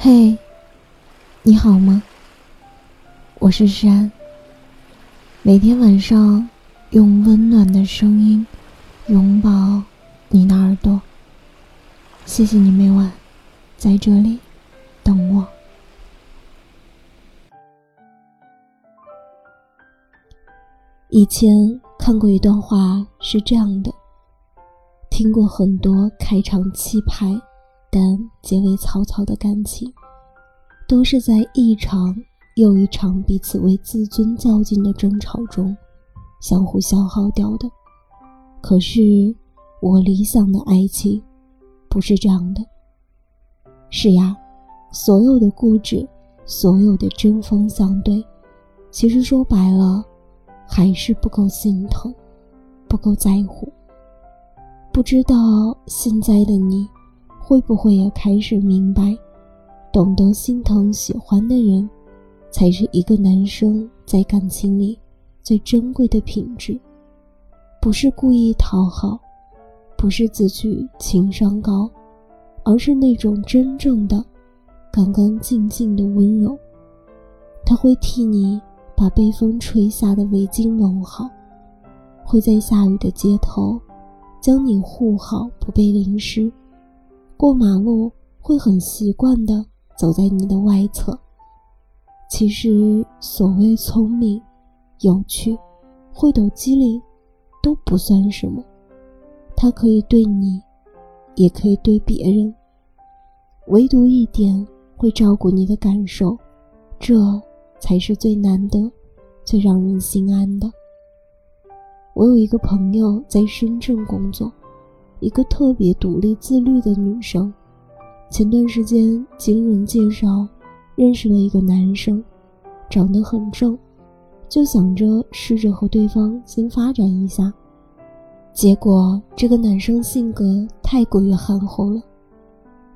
嘿，你好吗？我是山。每天晚上用温暖的声音拥抱你的耳朵。谢谢你每晚在这里等我。以前看过一段话，是这样的：听过很多开场气派，但结尾草草的感情，都是在一场又一场彼此为自尊较劲的争吵中，相互消耗掉的。可是我理想的爱情，不是这样的。是呀，所有的固执，所有的针锋相对，其实说白了。还是不够心疼，不够在乎。不知道现在的你，会不会也开始明白，懂得心疼喜欢的人，才是一个男生在感情里最珍贵的品质。不是故意讨好，不是自诩情商高，而是那种真正的、干干净净的温柔。他会替你。把被风吹下的围巾拢好，会在下雨的街头将你护好不被淋湿。过马路会很习惯的走在你的外侧。其实所谓聪明、有趣、会抖机灵，都不算什么。他可以对你，也可以对别人，唯独一点会照顾你的感受，这。才是最难得、最让人心安的。我有一个朋友在深圳工作，一个特别独立自律的女生。前段时间经人介绍认识了一个男生，长得很正，就想着试着和对方先发展一下。结果这个男生性格太过于憨厚了，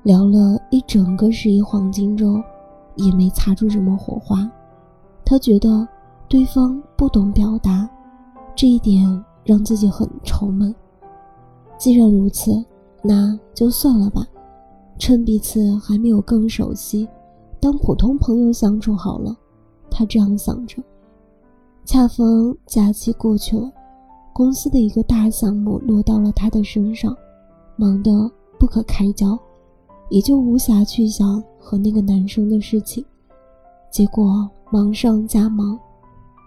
聊了一整个十一黄金周，也没擦出什么火花。他觉得对方不懂表达，这一点让自己很愁闷。既然如此，那就算了吧，趁彼此还没有更熟悉，当普通朋友相处好了。他这样想着。恰逢假期过去了，公司的一个大项目落到了他的身上，忙得不可开交，也就无暇去想和那个男生的事情。结果。忙上加忙，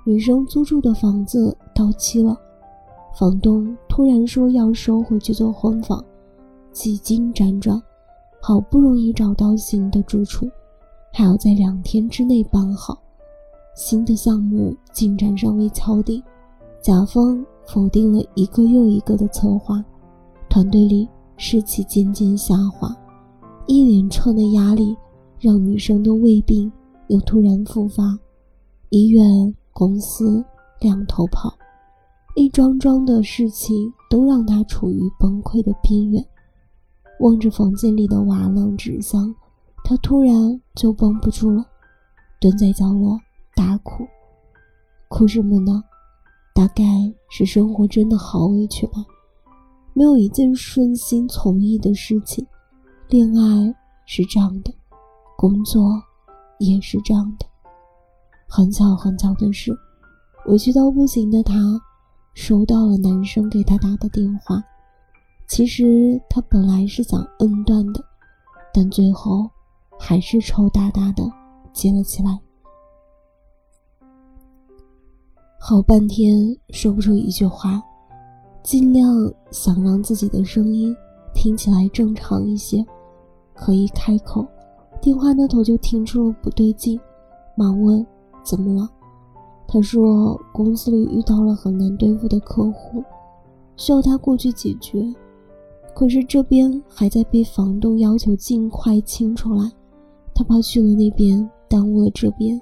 女生租住的房子到期了，房东突然说要收回去做婚房，几经辗转，好不容易找到新的住处，还要在两天之内办好。新的项目进展尚未敲定，甲方否定了一个又一个的策划，团队里士气渐渐下滑，一连串的压力让女生的胃病。又突然复发，医院、公司两头跑，一桩桩的事情都让他处于崩溃的边缘。望着房间里的瓦楞纸箱，他突然就绷不住了，蹲在角落大哭。哭什么呢？大概是生活真的好委屈吧，没有一件顺心从意的事情。恋爱是这样的，工作。也是这样的，很巧很巧的是，委屈到不行的他，收到了男生给他打的电话。其实他本来是想摁断的，但最后还是抽大大的接了起来。好半天说不出一句话，尽量想让自己的声音听起来正常一些，可一开口。电话那头就听出了不对劲，忙问：“怎么了？”他说：“公司里遇到了很难对付的客户，需要他过去解决。可是这边还在被房东要求尽快清出来，他怕去了那边耽误了这边，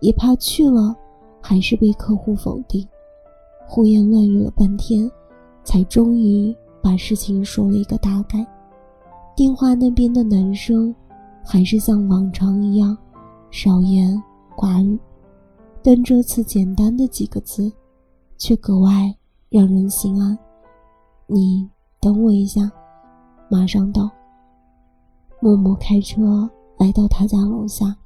也怕去了还是被客户否定。”胡言乱语了半天，才终于把事情说了一个大概。电话那边的男生。还是像往常一样，少言寡语，但这次简单的几个字，却格外让人心安。你等我一下，马上到。默默开车来到他家楼下，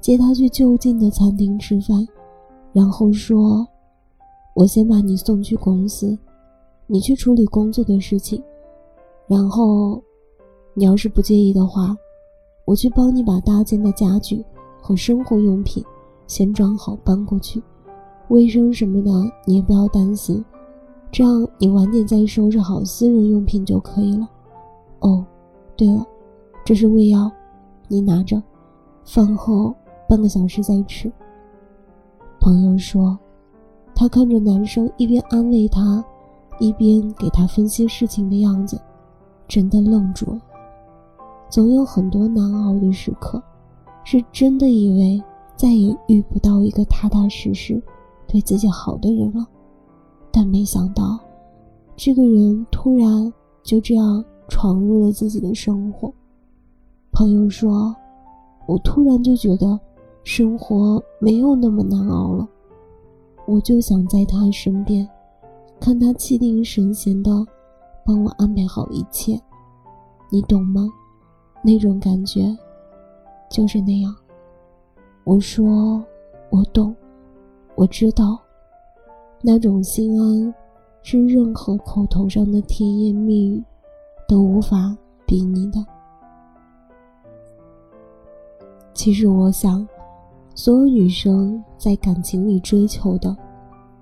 接他去就近的餐厅吃饭，然后说：“我先把你送去公司，你去处理工作的事情，然后，你要是不介意的话，我去帮你把大件的家具和生活用品先装好搬过去，卫生什么的你也不要担心，这样你晚点再收拾好私人用品就可以了。哦，对了，这是胃药。”你拿着，饭后半个小时再吃。朋友说，他看着男生一边安慰他，一边给他分析事情的样子，真的愣住了。总有很多难熬的时刻，是真的以为再也遇不到一个踏踏实实对自己好的人了，但没想到，这个人突然就这样闯入了自己的生活。朋友说：“我突然就觉得生活没有那么难熬了，我就想在他身边，看他气定神闲的帮我安排好一切，你懂吗？那种感觉就是那样。”我说：“我懂，我知道，那种心安是任何口头上的甜言蜜语都无法比拟的。”其实我想，所有女生在感情里追求的，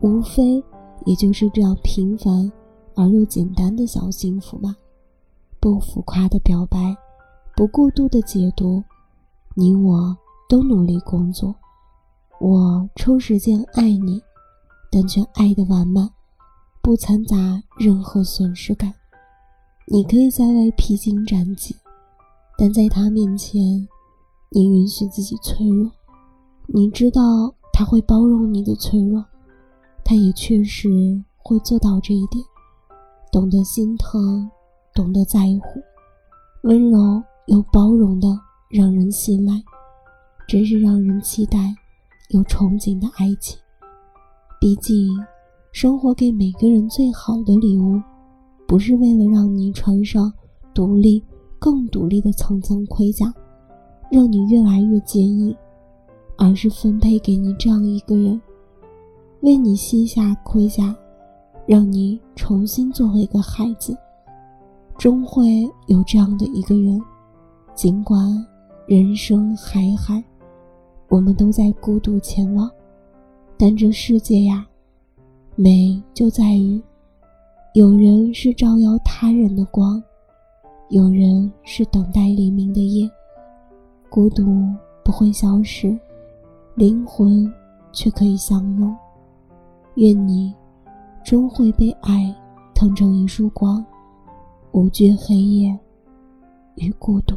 无非也就是这样平凡而又简单的小幸福吧。不浮夸的表白，不过度的解读，你我都努力工作，我抽时间爱你，但却爱的完满，不掺杂任何损失感。你可以在外披荆斩棘，但在他面前。你允许自己脆弱，你知道他会包容你的脆弱，他也确实会做到这一点，懂得心疼，懂得在乎，温柔又包容的让人信赖，真是让人期待又憧憬的爱情。毕竟，生活给每个人最好的礼物，不是为了让你穿上独立、更独立的层层盔甲。让你越来越坚硬，而是分配给你这样一个人，为你卸下盔甲，让你重新做回一个孩子。终会有这样的一个人，尽管人生海海，我们都在孤独前往，但这世界呀，美就在于，有人是照耀他人的光，有人是等待黎明的夜。孤独不会消失，灵魂却可以相拥。愿你终会被爱腾成一束光，无惧黑夜与孤独。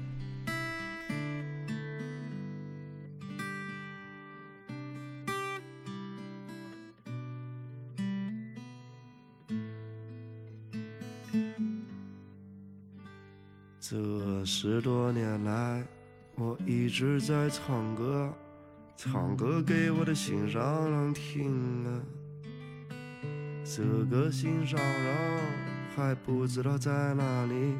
这十多年来，我一直在唱歌，唱歌给我的心上人听啊。这个心上人还不知道在哪里，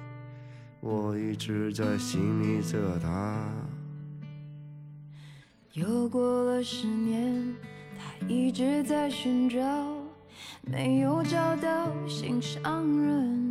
我一直在心里着他。又过了十年，他一直在寻找，没有找到心上人。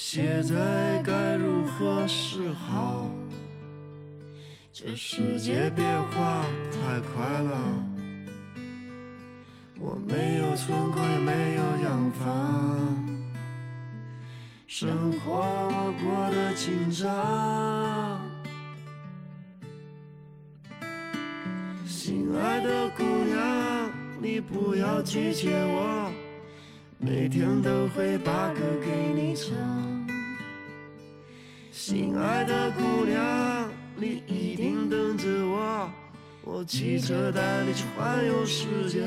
现在该如何是好？这世界变化太快了，我没有存款，也没有洋房，生活过得紧张。心爱的姑娘，你不要拒绝我，每天都会把歌给你唱。心爱的姑娘，你一定等着我，我骑车带你去环游世界。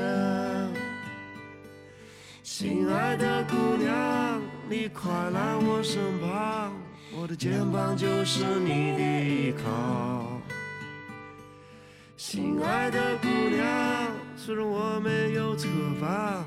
心爱的姑娘，你快来我身旁，我的肩膀就是你的依靠。心爱的姑娘，虽然我没有车房，